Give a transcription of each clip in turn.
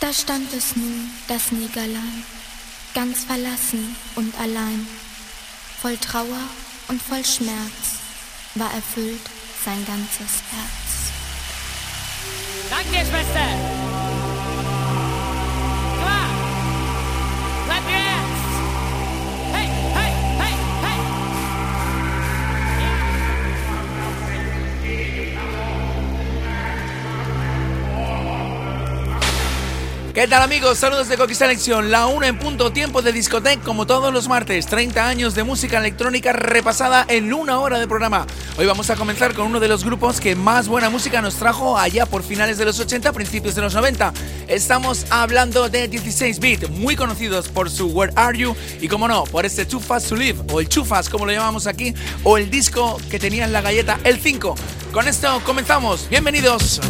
Da stand es nun, das Negerlein, ganz verlassen und allein. Voll Trauer und voll Schmerz war erfüllt sein ganzes Herz. Danke, Schwester! ¿Qué tal amigos? Saludos de Coqui Selección, la 1 en punto tiempo de discoteca como todos los martes, 30 años de música electrónica repasada en una hora de programa. Hoy vamos a comenzar con uno de los grupos que más buena música nos trajo allá por finales de los 80, principios de los 90. Estamos hablando de 16 Bit, muy conocidos por su Where Are You y como no, por este Too Fast to Live o el Fast como lo llamamos aquí o el disco que tenía en la galleta el 5. Con esto comenzamos, bienvenidos.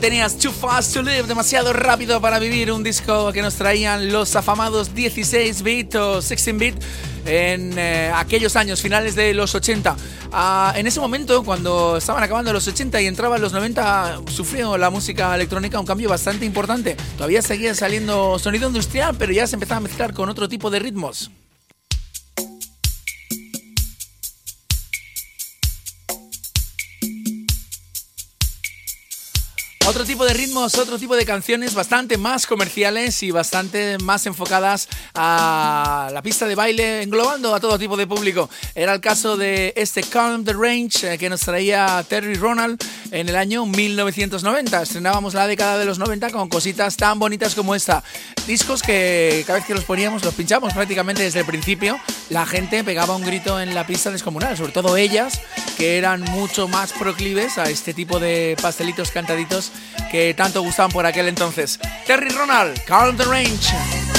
Tenías, Too Fast to Live, demasiado rápido para vivir, un disco que nos traían los afamados 16 bit o 16 bit en eh, aquellos años, finales de los 80. Ah, en ese momento, cuando estaban acabando los 80 y entraban los 90, sufrió la música electrónica un cambio bastante importante. Todavía seguía saliendo sonido industrial, pero ya se empezaba a mezclar con otro tipo de ritmos. Otro tipo de ritmos, otro tipo de canciones bastante más comerciales y bastante más enfocadas a la pista de baile, englobando a todo tipo de público. Era el caso de este Calm the Range eh, que nos traía Terry Ronald en el año 1990. Estrenábamos la década de los 90 con cositas tan bonitas como esta. Discos que cada vez que los poníamos, los pinchamos prácticamente desde el principio. La gente pegaba un grito en la pista descomunal, sobre todo ellas, que eran mucho más proclives a este tipo de pastelitos cantaditos que tanto gustaban por aquel entonces. Terry Ronald, Calm the Range.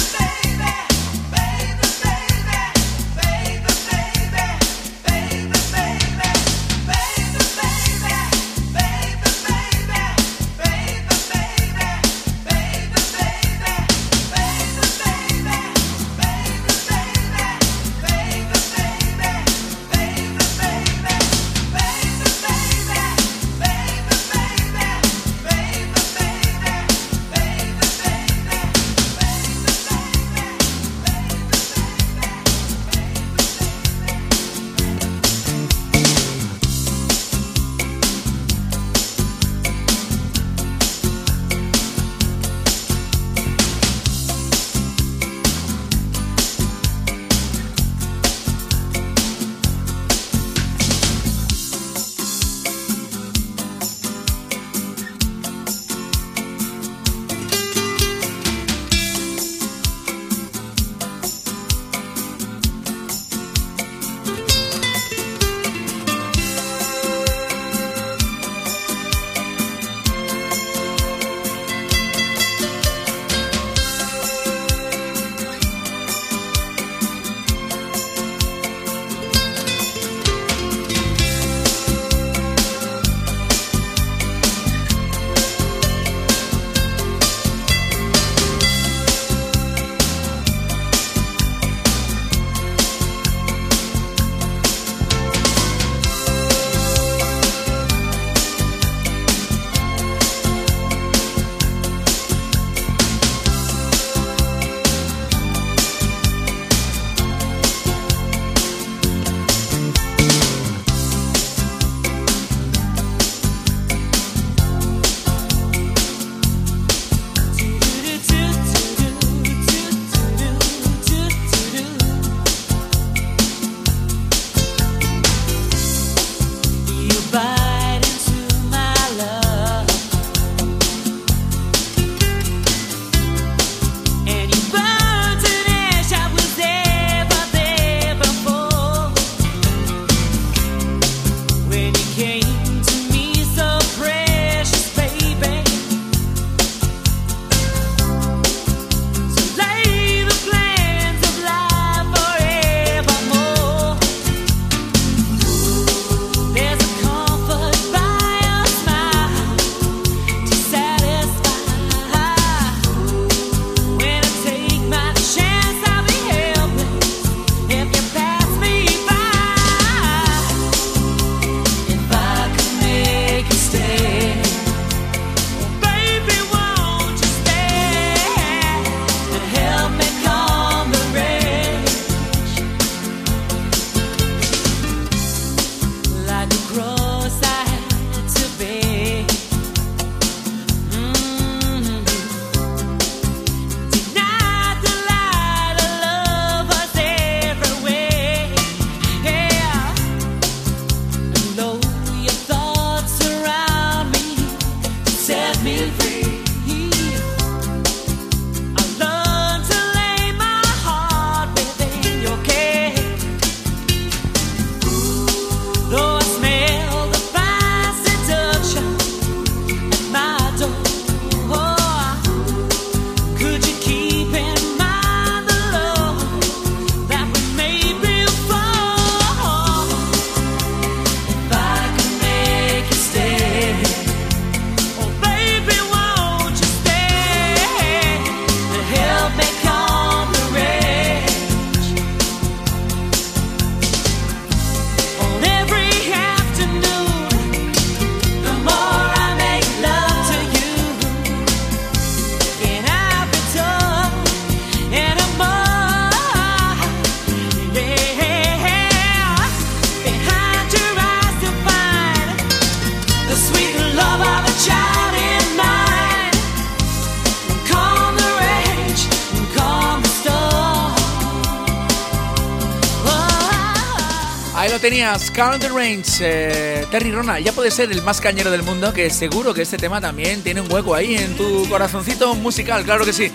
Ahí lo tenías Carl the Range, eh, Terry Rona, ya puede ser el más cañero del mundo, que seguro que este tema también tiene un hueco ahí en tu corazoncito musical, claro que sí.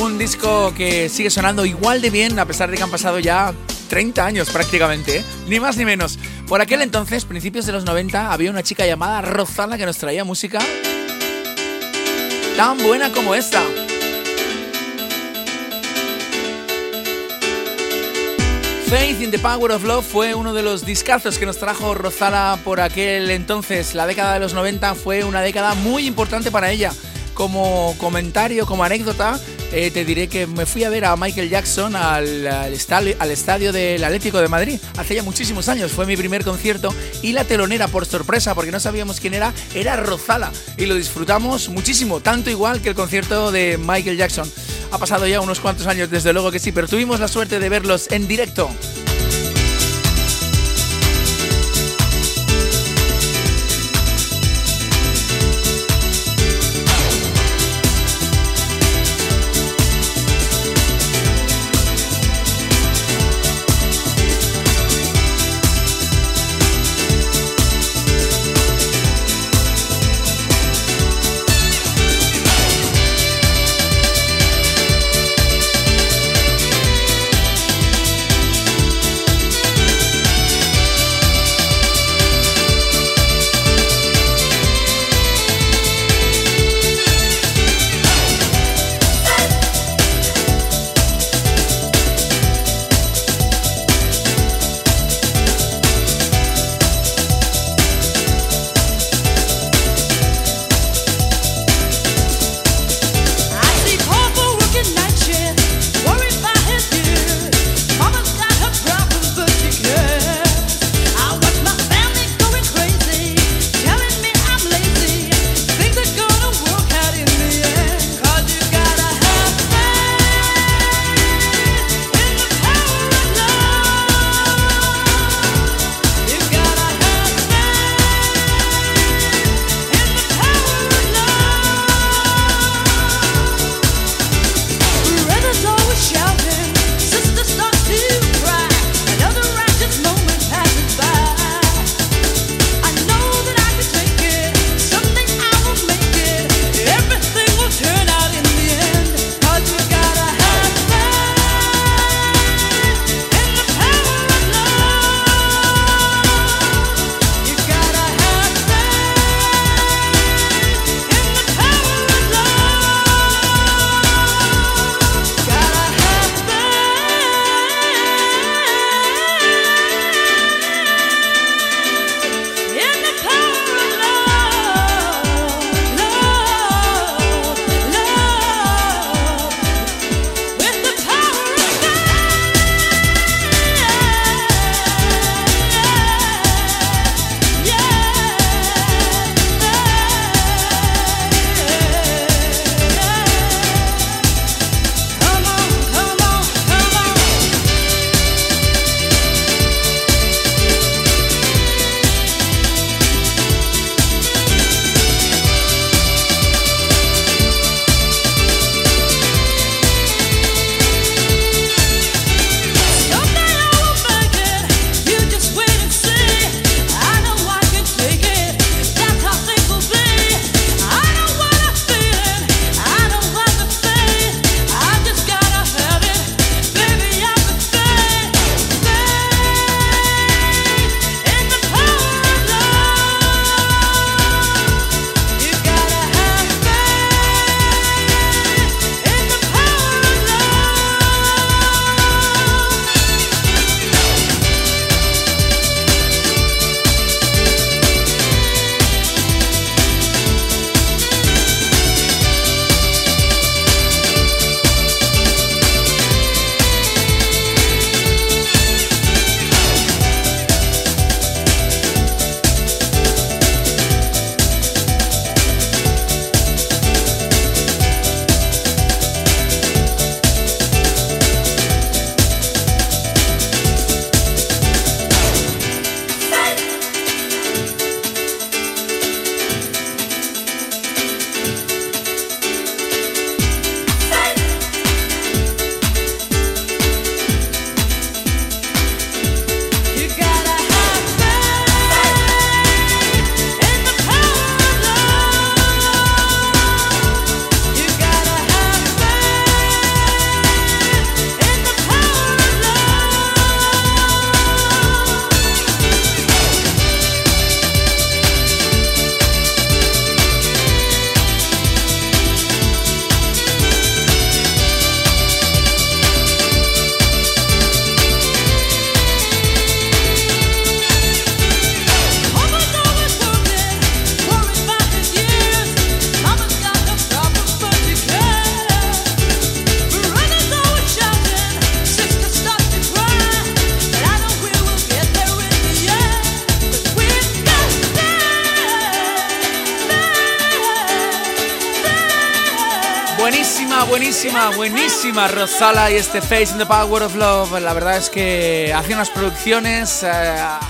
Un disco que sigue sonando igual de bien a pesar de que han pasado ya 30 años prácticamente, ¿eh? ni más ni menos. Por aquel entonces, principios de los 90, había una chica llamada Rozana que nos traía música tan buena como esta. Faith in the Power of Love fue uno de los discazos que nos trajo Rozala por aquel entonces. La década de los 90 fue una década muy importante para ella. Como comentario, como anécdota, eh, te diré que me fui a ver a Michael Jackson al, estadio, del Atlético de Madrid hace ya muchísimos años. Fue mi primer concierto y la telonera, por sorpresa, porque no sabíamos quién era, era Rozala. Y lo disfrutamos muchísimo, tanto igual que el concierto de Michael Jackson. Ha pasado ya unos cuantos años, desde luego que sí, pero tuvimos la suerte de verlos en directo. Buenísima Rosala y este Face in the Power of Love. La verdad es que hace unas producciones eh,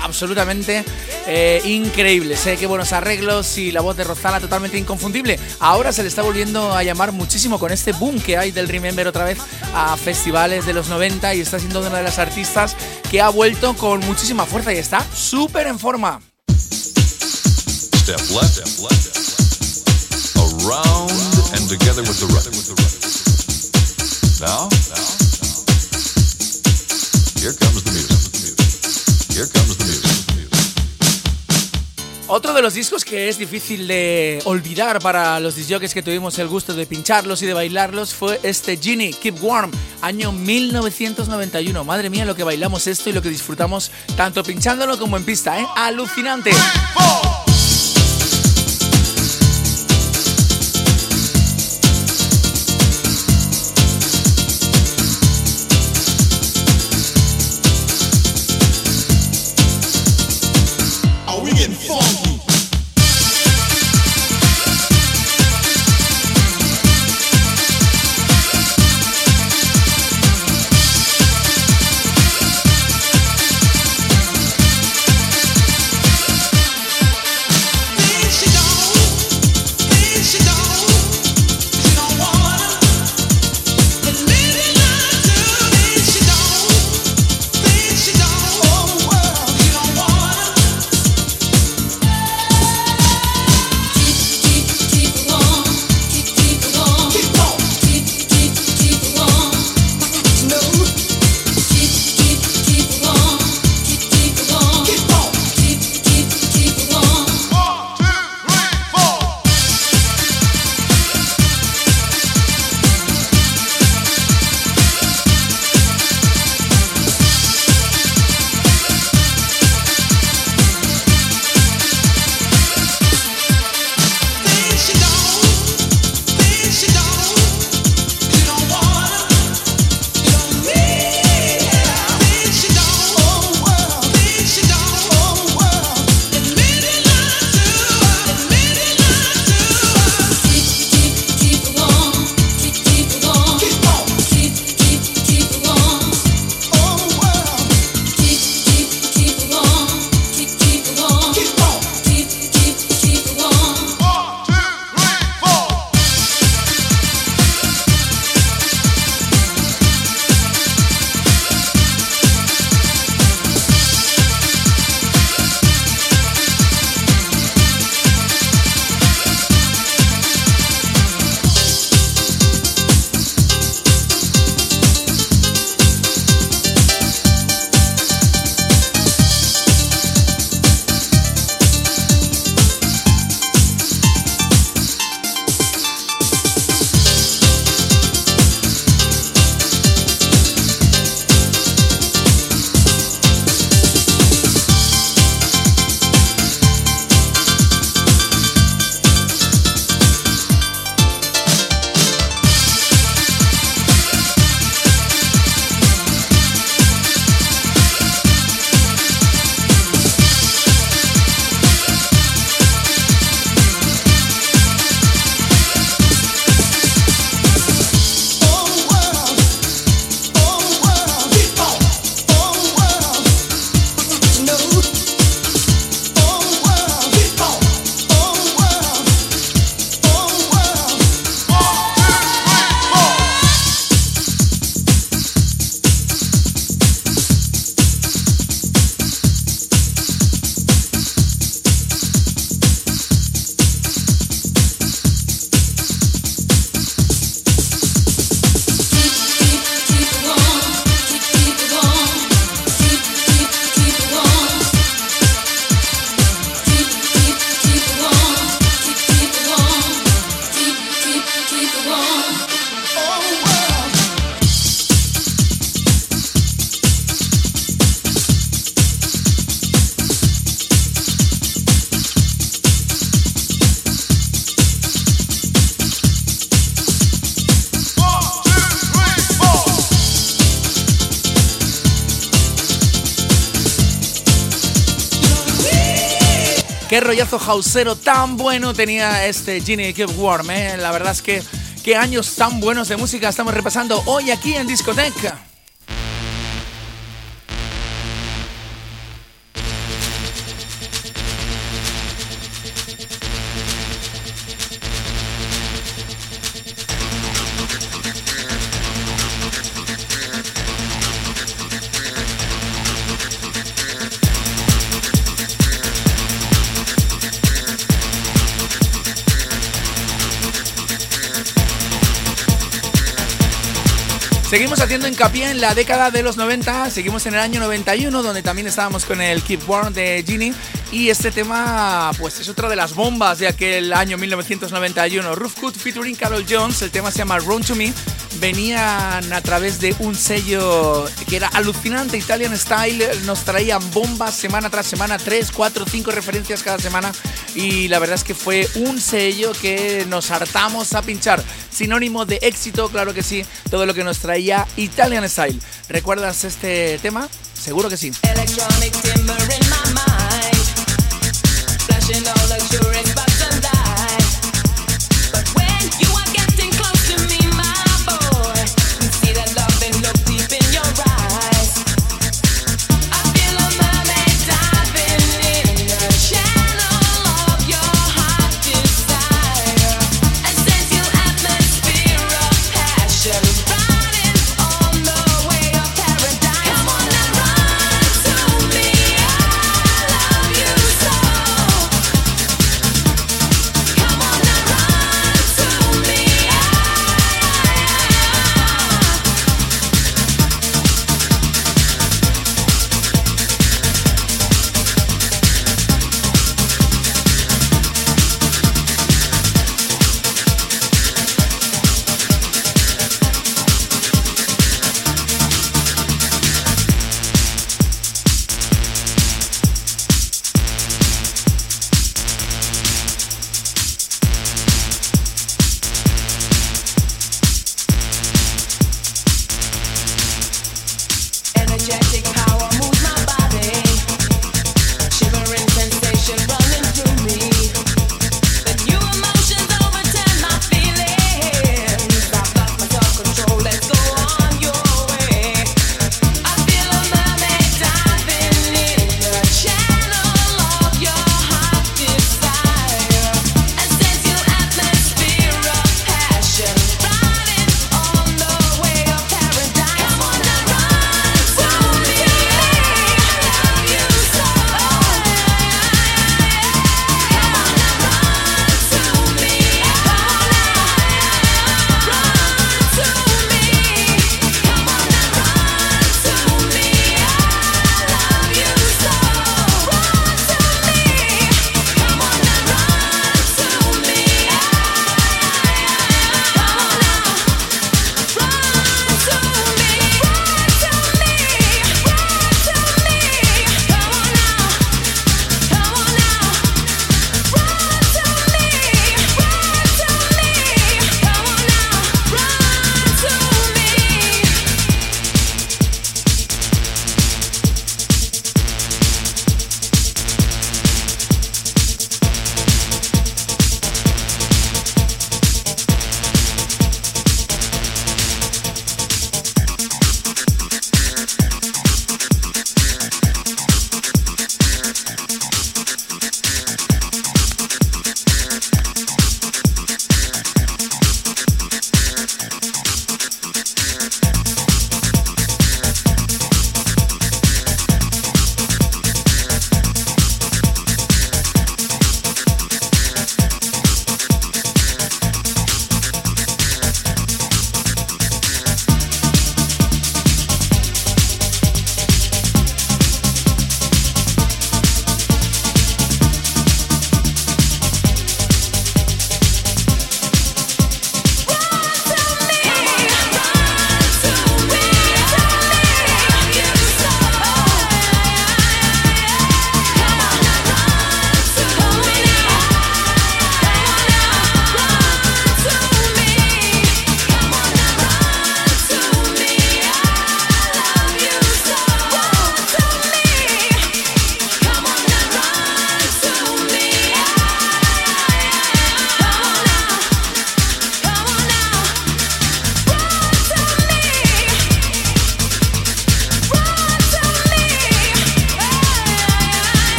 absolutamente eh, increíbles. Sé qué buenos arreglos y la voz de Rosala totalmente inconfundible. Ahora se le está volviendo a llamar muchísimo con este boom que hay del Remember otra vez a festivales de los 90 y está siendo una de las artistas que ha vuelto con muchísima fuerza y está súper en forma. Step left, step left. Around and together with the Now, here comes the music. Here comes the music. Otro de los discos que es difícil de olvidar para los disjockeys que tuvimos el gusto de pincharlos y de bailarlos fue este Genie Keep Warm, año 1991. Madre mía, lo que bailamos esto y lo que disfrutamos tanto pinchándolo como en pista, ¿eh? Alucinante. Qué rollazo hausero tan bueno tenía este Genie Keep Warm, ¿eh? La verdad es que Qué años tan buenos de música estamos repasando hoy aquí en Discoteca. Hincapié en la década de los 90, seguimos en el año 91, donde también estábamos con el Keep Warm de Ginny. Y este tema, pues es otra de las bombas de aquel año 1991. Cut featuring Carol Jones, el tema se llama Run to Me. Venían a través de un sello que era alucinante, Italian Style. Nos traían bombas semana tras semana, 3, 4, 5 referencias cada semana. Y la verdad es que fue un sello que nos hartamos a pinchar. Sinónimo de éxito, claro que sí, todo lo que nos traía Italian Style. ¿Recuerdas este tema? Seguro que sí.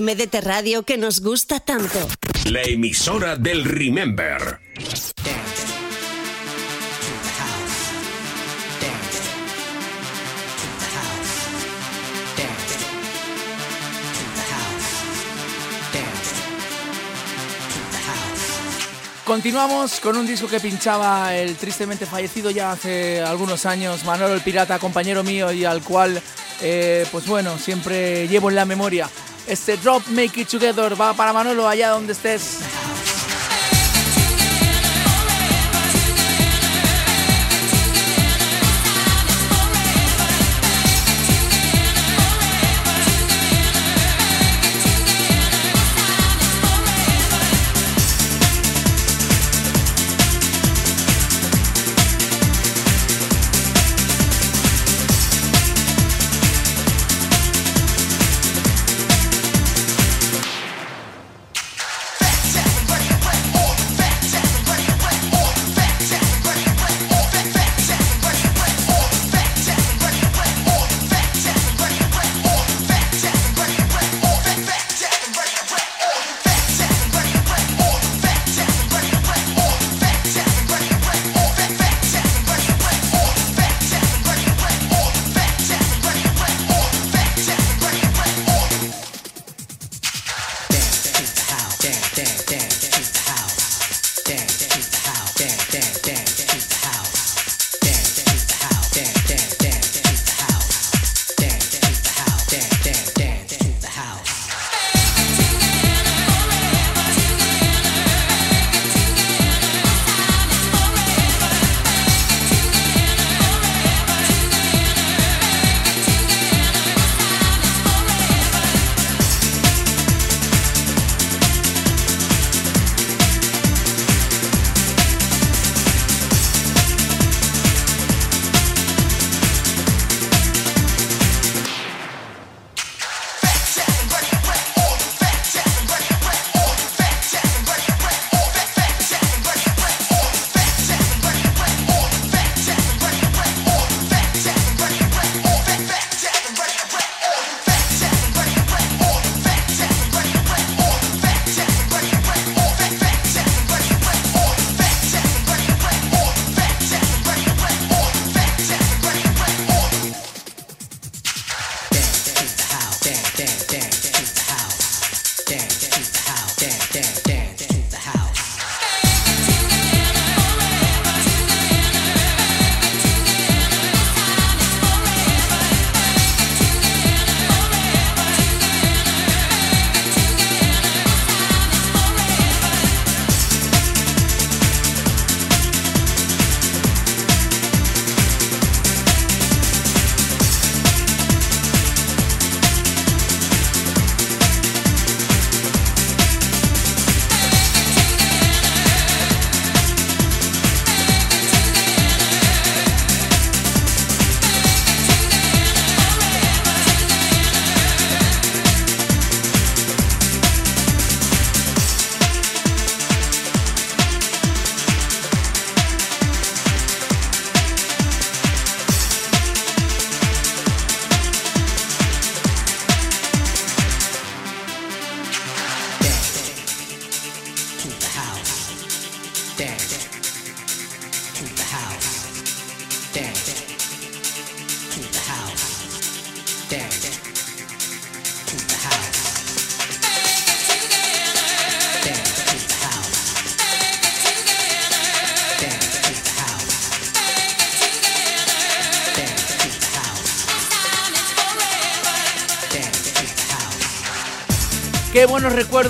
MDT Radio que nos gusta tanto. La emisora del Remember. Continuamos con un disco que pinchaba el tristemente fallecido ya hace algunos años Manolo el Pirata, compañero mío y al cual, eh, pues bueno, siempre llevo en la memoria. Este Drop Make It Together va para Manolo allá donde estés.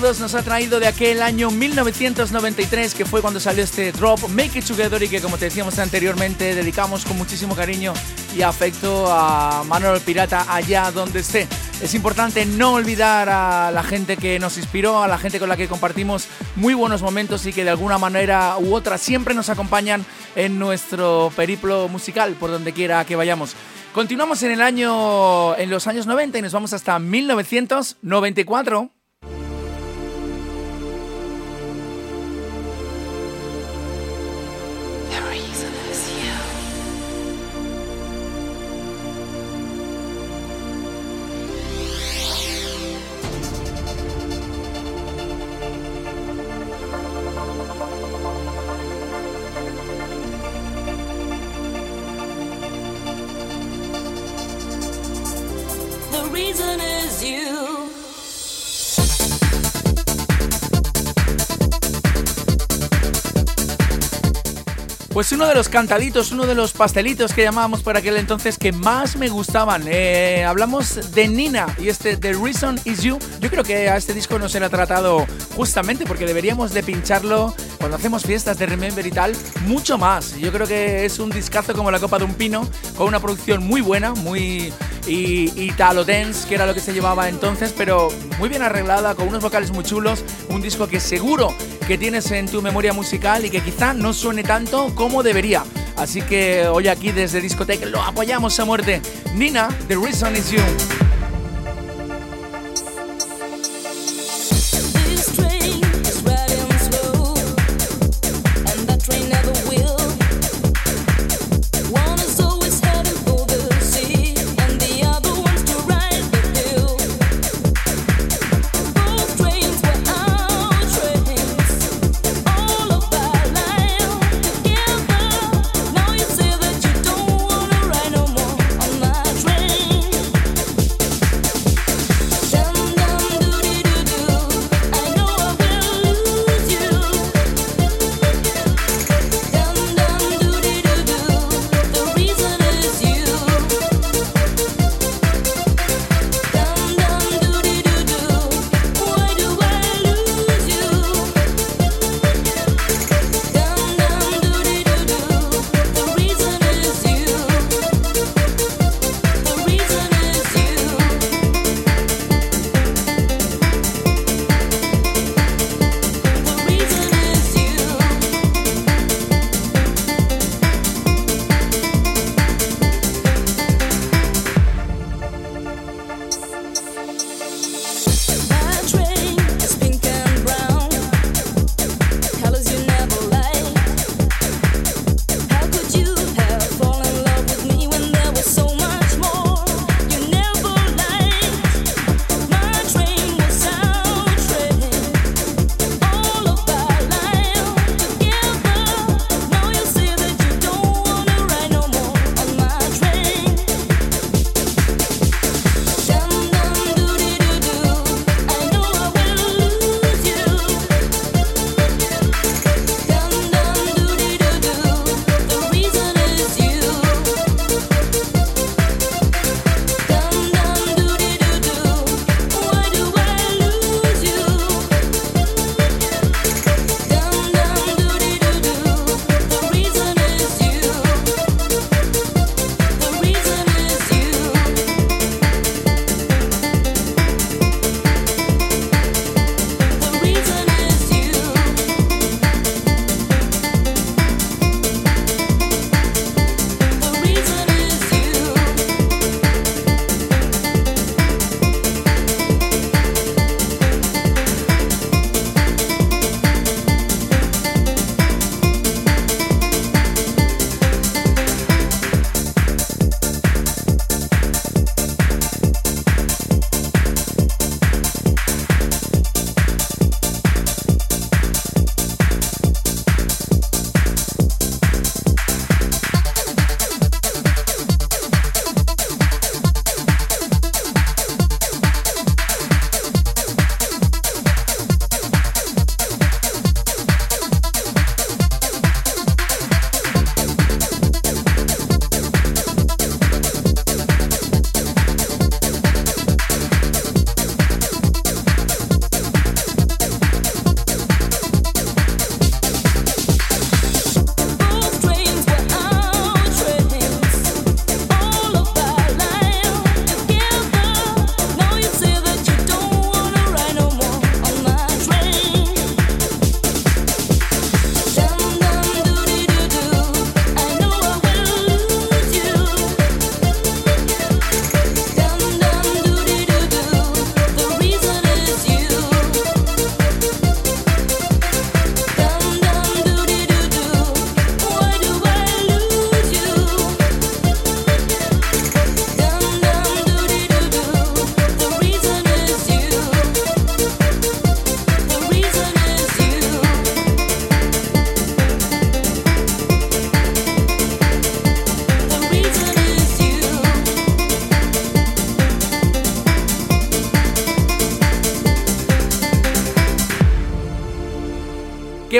Nos ha traído de aquel año 1993 que fue cuando salió este drop Make It Together y que como te decíamos anteriormente dedicamos con muchísimo cariño y afecto a Manuel Pirata allá donde esté. Es importante no olvidar a la gente que nos inspiró, a la gente con la que compartimos muy buenos momentos y que de alguna manera u otra siempre nos acompañan en nuestro periplo musical por donde quiera que vayamos. Continuamos en el año en los años 90 y nos vamos hasta 1994. Pues uno de los cantaditos, uno de los pastelitos que llamábamos por aquel entonces que más me gustaban. Eh, hablamos de Nina y este The Reason Is You. Yo creo que a este disco no se le ha tratado justamente porque deberíamos de pincharlo cuando hacemos fiestas de Remember y tal, mucho más. Yo creo que es un discazo como la copa de un pino, con una producción muy buena, muy y, Italo Dance, que era lo que se llevaba entonces, pero muy bien arreglada, con unos vocales muy chulos, un disco que seguro que tienes en tu memoria musical y que quizá no suene tanto como debería. Así que hoy aquí desde Discoteca lo apoyamos a muerte. Nina, The Reason Is You.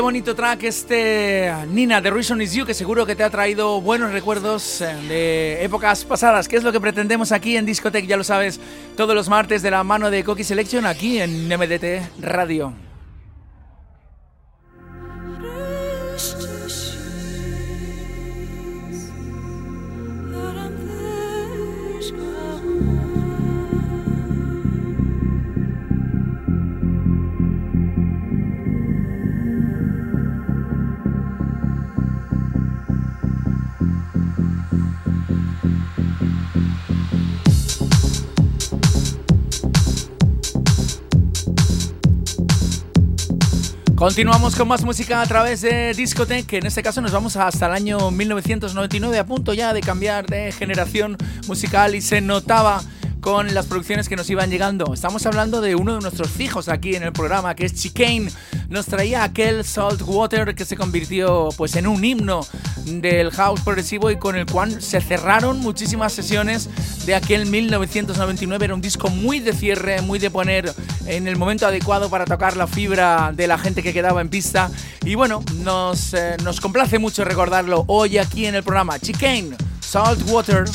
Bonito track este Nina, The Reason Is You, que seguro que te ha traído buenos recuerdos eh, de épocas pasadas. ¿Qué es lo que pretendemos aquí en Discotech? Ya lo sabes, todos los martes de la mano de Coqui Selection aquí en MDT Radio. Continuamos con más música a través de Discotech, en este caso nos vamos hasta el año 1999, a punto ya de cambiar de generación musical y se notaba con las producciones que nos iban llegando. Estamos hablando de uno de nuestros fijos aquí en el programa, que es Chicane. Nos traía aquel Salt Water que se convirtió pues en un himno del house progresivo y con el cual se cerraron muchísimas sesiones de aquel 1999. Era un disco muy de cierre, muy de poner en el momento adecuado para tocar la fibra de la gente que quedaba en pista. Y bueno, nos, eh, nos complace mucho recordarlo hoy aquí en el programa. Chicane, Salt Water.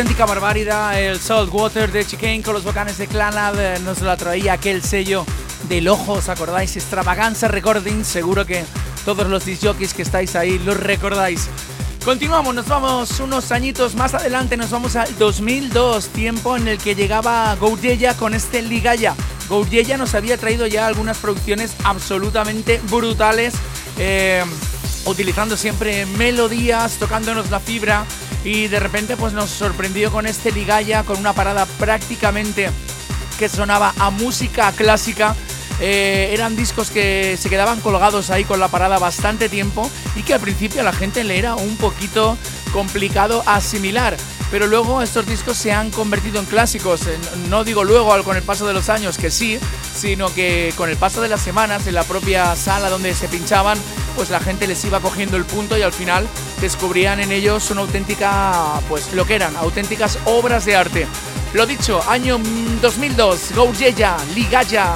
Auténtica barbaridad el Saltwater de Chicane con los volcanes de Clanad eh, nos lo traía aquel sello del ojo, ¿os acordáis? Extravaganza Recording, seguro que todos los disjockeys que estáis ahí lo recordáis. Continuamos, nos vamos unos añitos más adelante, nos vamos al 2002, tiempo en el que llegaba Gouyeya con este Ligaya. Gouyeya nos había traído ya algunas producciones absolutamente brutales, eh, utilizando siempre melodías, tocándonos la fibra y de repente pues nos sorprendió con este Ligaya, con una parada prácticamente que sonaba a música clásica. Eh, eran discos que se quedaban colgados ahí con la parada bastante tiempo y que al principio a la gente le era un poquito complicado asimilar. Pero luego estos discos se han convertido en clásicos. Eh, no digo luego con el paso de los años que sí, sino que con el paso de las semanas en la propia sala donde se pinchaban, pues la gente les iba cogiendo el punto y al final descubrían en ellos una auténtica, pues lo que eran, auténticas obras de arte. Lo dicho, año 2002, Gouyeya, Ligaya.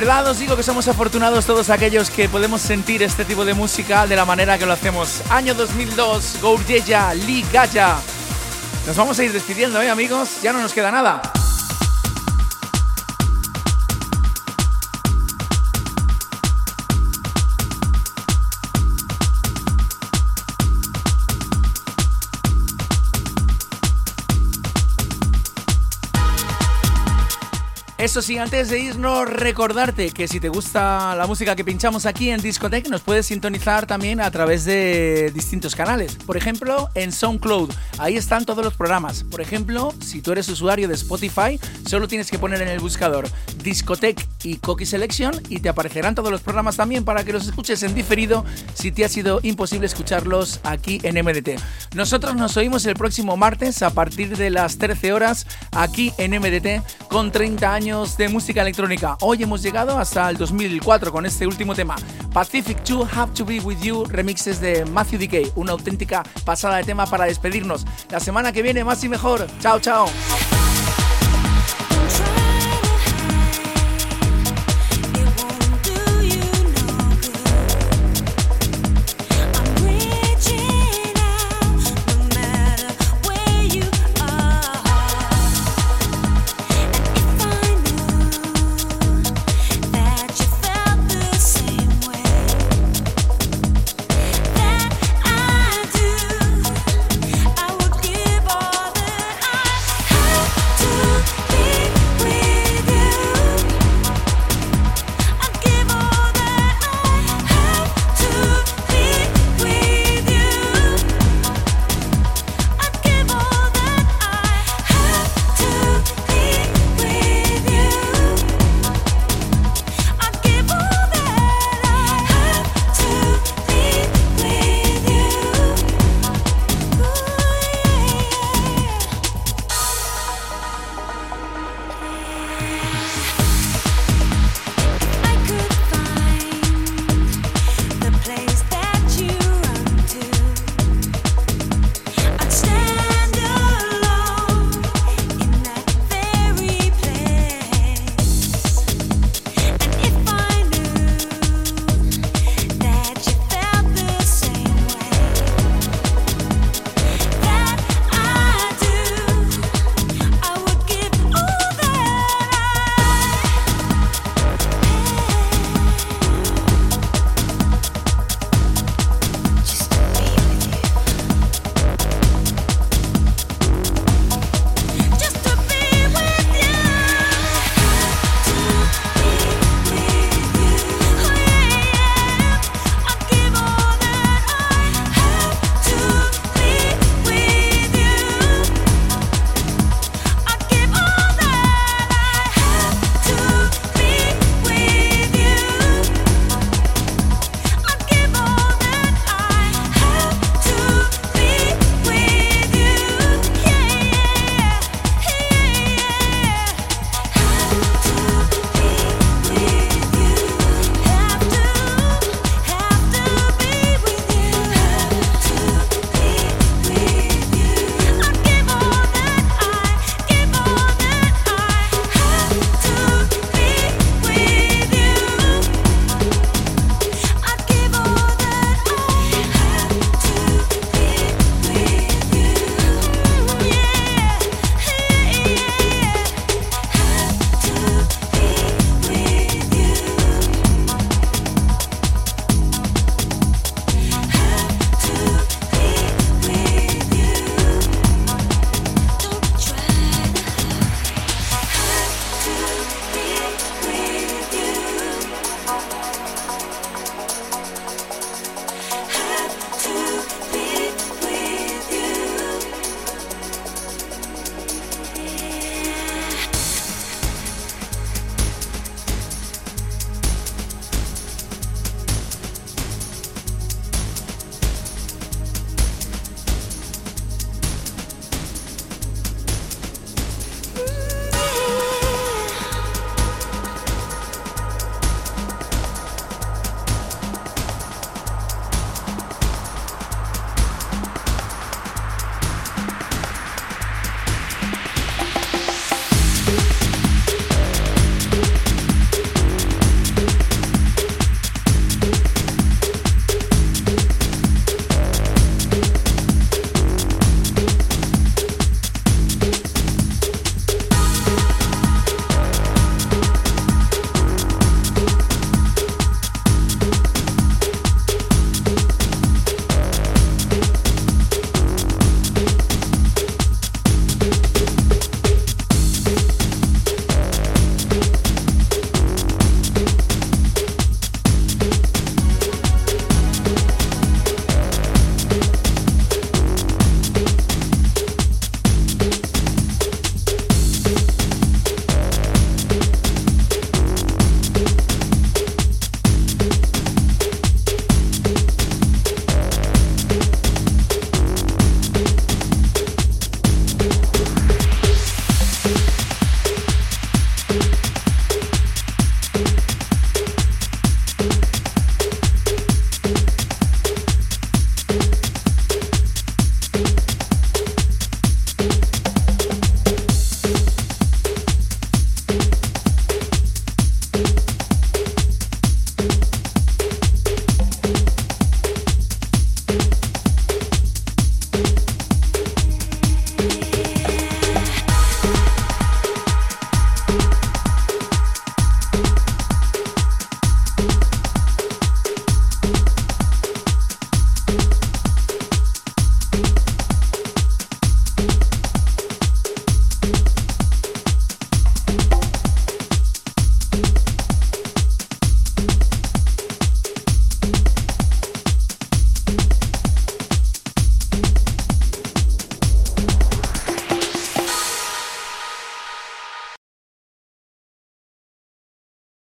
Verdad os digo que somos afortunados todos aquellos que podemos sentir este tipo de música de la manera que lo hacemos. Año 2002, Gourjeya, Lee Gaya. Nos vamos a ir despidiendo, ¿eh, amigos? Ya no nos queda nada. Eso sí, antes de irnos, recordarte que si te gusta la música que pinchamos aquí en Discotech, nos puedes sintonizar también a través de distintos canales. Por ejemplo, en SoundCloud, ahí están todos los programas. Por ejemplo, si tú eres usuario de Spotify, solo tienes que poner en el buscador Discotech y Coqui Selection y te aparecerán todos los programas también para que los escuches en diferido si te ha sido imposible escucharlos aquí en MDT. Nosotros nos oímos el próximo martes a partir de las 13 horas aquí en MDT con 30 años de música electrónica. Hoy hemos llegado hasta el 2004 con este último tema. Pacific 2 Have to Be With You, remixes de Matthew Decay. Una auténtica pasada de tema para despedirnos. La semana que viene más y mejor. Chao, chao.